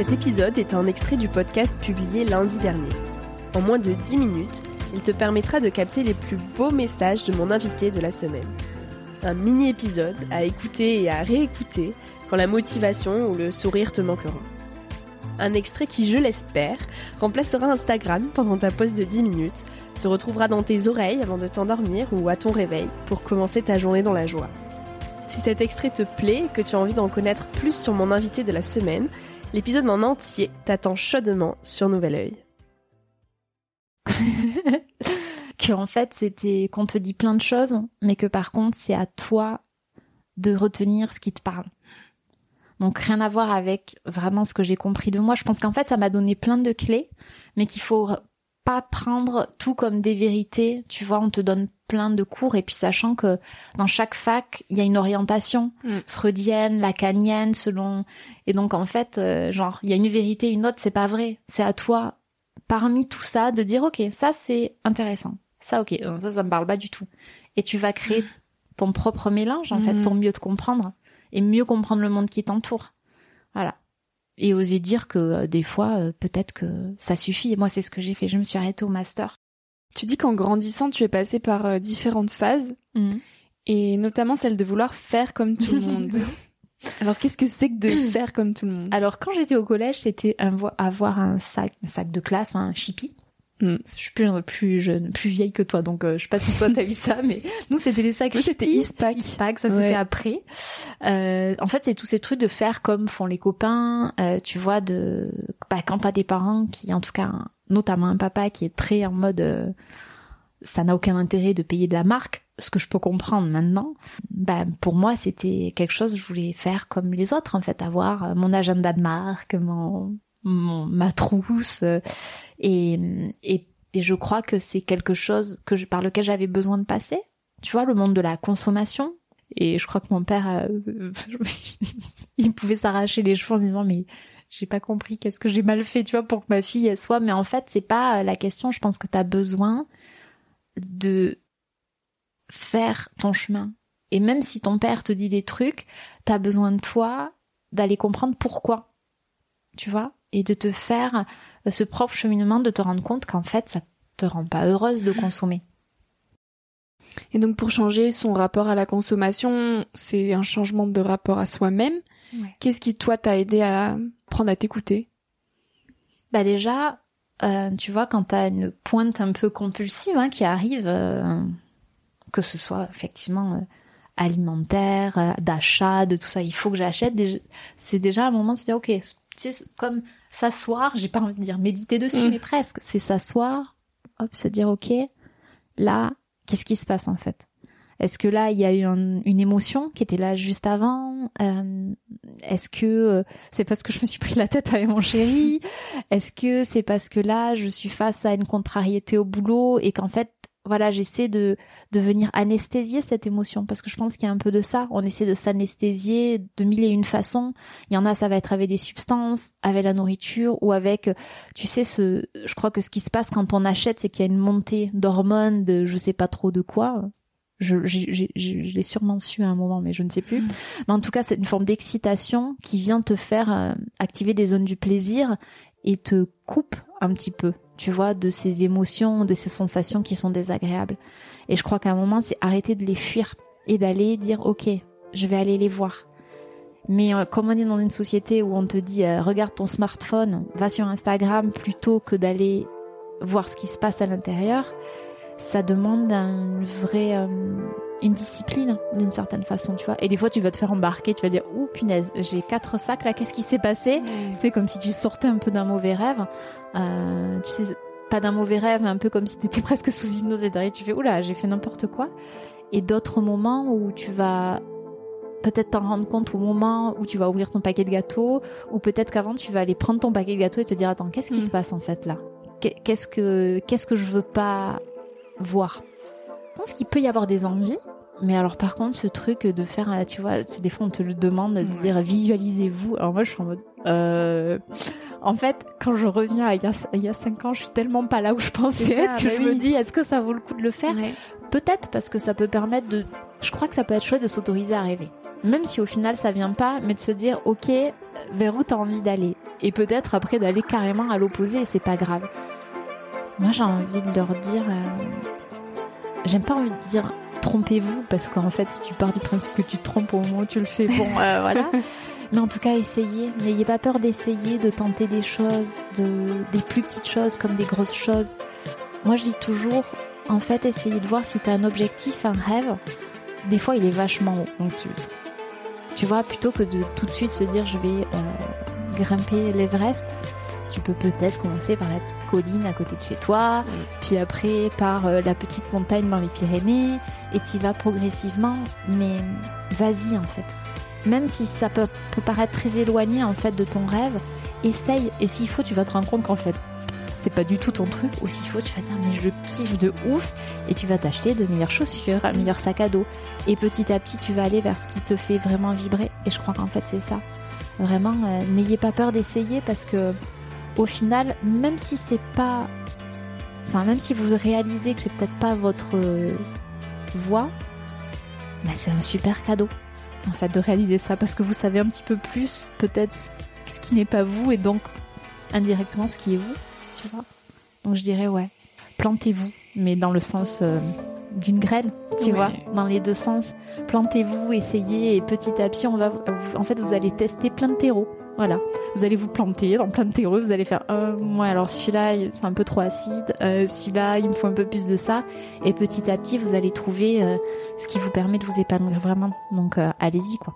Cet épisode est un extrait du podcast publié lundi dernier. En moins de 10 minutes, il te permettra de capter les plus beaux messages de mon invité de la semaine. Un mini-épisode à écouter et à réécouter quand la motivation ou le sourire te manqueront. Un extrait qui, je l'espère, remplacera Instagram pendant ta pause de 10 minutes, se retrouvera dans tes oreilles avant de t'endormir ou à ton réveil pour commencer ta journée dans la joie. Si cet extrait te plaît et que tu as envie d'en connaître plus sur mon invité de la semaine, L'épisode en entier t'attend chaudement sur Nouvel Oeil. que en fait c'était qu'on te dit plein de choses, mais que par contre c'est à toi de retenir ce qui te parle. Donc rien à voir avec vraiment ce que j'ai compris de moi. Je pense qu'en fait ça m'a donné plein de clés, mais qu'il faut pas prendre tout comme des vérités. Tu vois, on te donne plein de cours et puis sachant que dans chaque fac, il y a une orientation mm. freudienne, lacanienne, selon. Et donc en fait, euh, genre, il y a une vérité, une autre, c'est pas vrai. C'est à toi, parmi tout ça, de dire ok, ça c'est intéressant. Ça ok, ça ça me parle pas du tout. Et tu vas créer ton propre mélange en fait pour mm. mieux te comprendre et mieux comprendre le monde qui t'entoure. Voilà et oser dire que euh, des fois euh, peut-être que ça suffit. Et moi c'est ce que j'ai fait. Je me suis arrêtée au master. Tu dis qu'en grandissant tu es passée par euh, différentes phases mmh. et notamment celle de vouloir faire comme tout le monde. Alors qu'est-ce que c'est que de faire comme tout le monde? Alors quand j'étais au collège c'était avoir un sac, un sac de classe, un chippie Mm. Je suis plus, plus jeune, plus vieille que toi, donc euh, je sais pas si toi t'as vu ça, mais nous c'était les sacs. c'était Eastpak. Eastpak, ça c'était après. Euh, en fait, c'est tous ces trucs de faire comme font les copains, euh, tu vois, de bah, quand t'as des parents qui, en tout cas, notamment un papa qui est très en mode, euh, ça n'a aucun intérêt de payer de la marque, ce que je peux comprendre maintenant. Bah pour moi c'était quelque chose je voulais faire comme les autres en fait, avoir mon agenda de marque, mon, mon ma trousse et, et, et je crois que c'est quelque chose que je, par lequel j'avais besoin de passer. Tu vois, le monde de la consommation. Et je crois que mon père, euh, il pouvait s'arracher les cheveux en disant mais j'ai pas compris qu'est-ce que j'ai mal fait, tu vois, pour que ma fille soit. Mais en fait, c'est pas la question. Je pense que tu as besoin de faire ton chemin. Et même si ton père te dit des trucs, tu as besoin de toi d'aller comprendre pourquoi. Tu vois? Et de te faire ce propre cheminement de te rendre compte qu'en fait, ça te rend pas heureuse de consommer. Et donc pour changer son rapport à la consommation, c'est un changement de rapport à soi-même. Qu'est-ce qui toi t'a aidé à prendre à t'écouter? Bah déjà, euh, tu vois, quand t'as une pointe un peu compulsive hein, qui arrive, euh, que ce soit effectivement euh, alimentaire, d'achat, de tout ça, il faut que j'achète. C'est déjà un moment de se dire, ok, c'est comme s'asseoir, j'ai pas envie de dire méditer dessus, mm. mais presque. C'est s'asseoir, hop, se dire, ok, là, qu'est-ce qui se passe en fait? Est-ce que là, il y a eu une émotion qui était là juste avant? Euh, Est-ce que euh, c'est parce que je me suis pris la tête avec mon chéri? Est-ce que c'est parce que là, je suis face à une contrariété au boulot et qu'en fait, voilà, j'essaie de, de venir anesthésier cette émotion parce que je pense qu'il y a un peu de ça. On essaie de s'anesthésier de mille et une façons. Il y en a, ça va être avec des substances, avec la nourriture ou avec, tu sais, ce, je crois que ce qui se passe quand on achète, c'est qu'il y a une montée d'hormones, de je sais pas trop de quoi. Je, je, l'ai sûrement su à un moment, mais je ne sais plus. Mais en tout cas, c'est une forme d'excitation qui vient te faire euh, activer des zones du plaisir et te coupe un petit peu tu vois, de ces émotions, de ces sensations qui sont désagréables. Et je crois qu'à un moment, c'est arrêter de les fuir et d'aller dire, ok, je vais aller les voir. Mais euh, comme on est dans une société où on te dit, euh, regarde ton smartphone, va sur Instagram plutôt que d'aller voir ce qui se passe à l'intérieur, ça demande un vrai, euh, une discipline d'une certaine façon, tu vois. Et des fois, tu vas te faire embarquer, tu vas dire, ouh punaise, j'ai quatre sacs là, qu'est-ce qui s'est passé C'est comme si tu sortais un peu d'un mauvais rêve. Euh, tu sais, pas d'un mauvais rêve, mais un peu comme si tu étais presque sous hypnose et derrière tu fais, oula, j'ai fait n'importe quoi. Et d'autres moments où tu vas peut-être t'en rendre compte au moment où tu vas ouvrir ton paquet de gâteaux, ou peut-être qu'avant tu vas aller prendre ton paquet de gâteaux et te dire, attends, qu'est-ce qui hmm. se passe en fait là? Qu'est-ce que qu'est-ce que je veux pas voir? Je pense qu'il peut y avoir des envies, mais alors par contre, ce truc de faire, euh, tu vois, c'est des fois on te le demande de dire visualisez-vous. Alors moi je suis en mode, euh... en fait, quand je reviens à il y a, il y a cinq ans, je suis tellement pas là où je pensais être que bah je me dis est-ce que ça vaut le coup de le faire? Peut-être parce que ça peut permettre de, je crois que ça peut être chouette de s'autoriser à rêver, même si au final ça vient pas, mais de se dire ok vers où t'as envie d'aller? Et peut-être après d'aller carrément à l'opposé et c'est pas grave. Moi j'ai envie de leur dire. Euh, j'aime pas envie de dire trompez-vous parce qu'en fait si tu pars du principe que tu te trompes au moment où tu le fais. Bon euh, voilà. Mais en tout cas essayez. N'ayez pas peur d'essayer de tenter des choses de des plus petites choses comme des grosses choses. Moi je dis toujours en fait essayez de voir si tu as un objectif un rêve. Des fois il est vachement donc tu, vois plutôt que de tout de suite se dire je vais euh, grimper l'Everest tu peux peut-être commencer par la colline à côté de chez toi, puis après par euh, la petite montagne dans les Pyrénées, et tu vas progressivement, mais vas-y en fait. Même si ça peut, paraître très éloigné en fait de ton rêve, essaye, et s'il faut, tu vas te rendre compte qu'en fait, c'est pas du tout ton truc, ou s'il faut, tu vas dire mais je kiffe de ouf, et tu vas t'acheter de meilleures chaussures, un meilleur sac à dos, et petit à petit, tu vas aller vers ce qui te fait vraiment vibrer, et je crois qu'en fait, c'est ça. Vraiment, euh, n'ayez pas peur d'essayer parce que au final, même si c'est pas, enfin même si vous réalisez que c'est peut-être pas votre voix, bah, c'est un super cadeau en fait de réaliser ça parce que vous savez un petit peu plus peut-être ce qui n'est pas vous et donc indirectement ce qui est vous, tu vois. Donc je dirais ouais, plantez-vous, mais dans le sens euh, d'une graine, tu vois, dans les deux sens. Plantez-vous, essayez et petit à petit, on va, en fait, vous allez tester plein de terreaux. Voilà, vous allez vous planter dans plein de terreaux, vous allez faire euh, moi alors celui-là c'est un peu trop acide, euh, celui-là il me faut un peu plus de ça et petit à petit vous allez trouver euh, ce qui vous permet de vous épanouir vraiment. Donc euh, allez-y quoi.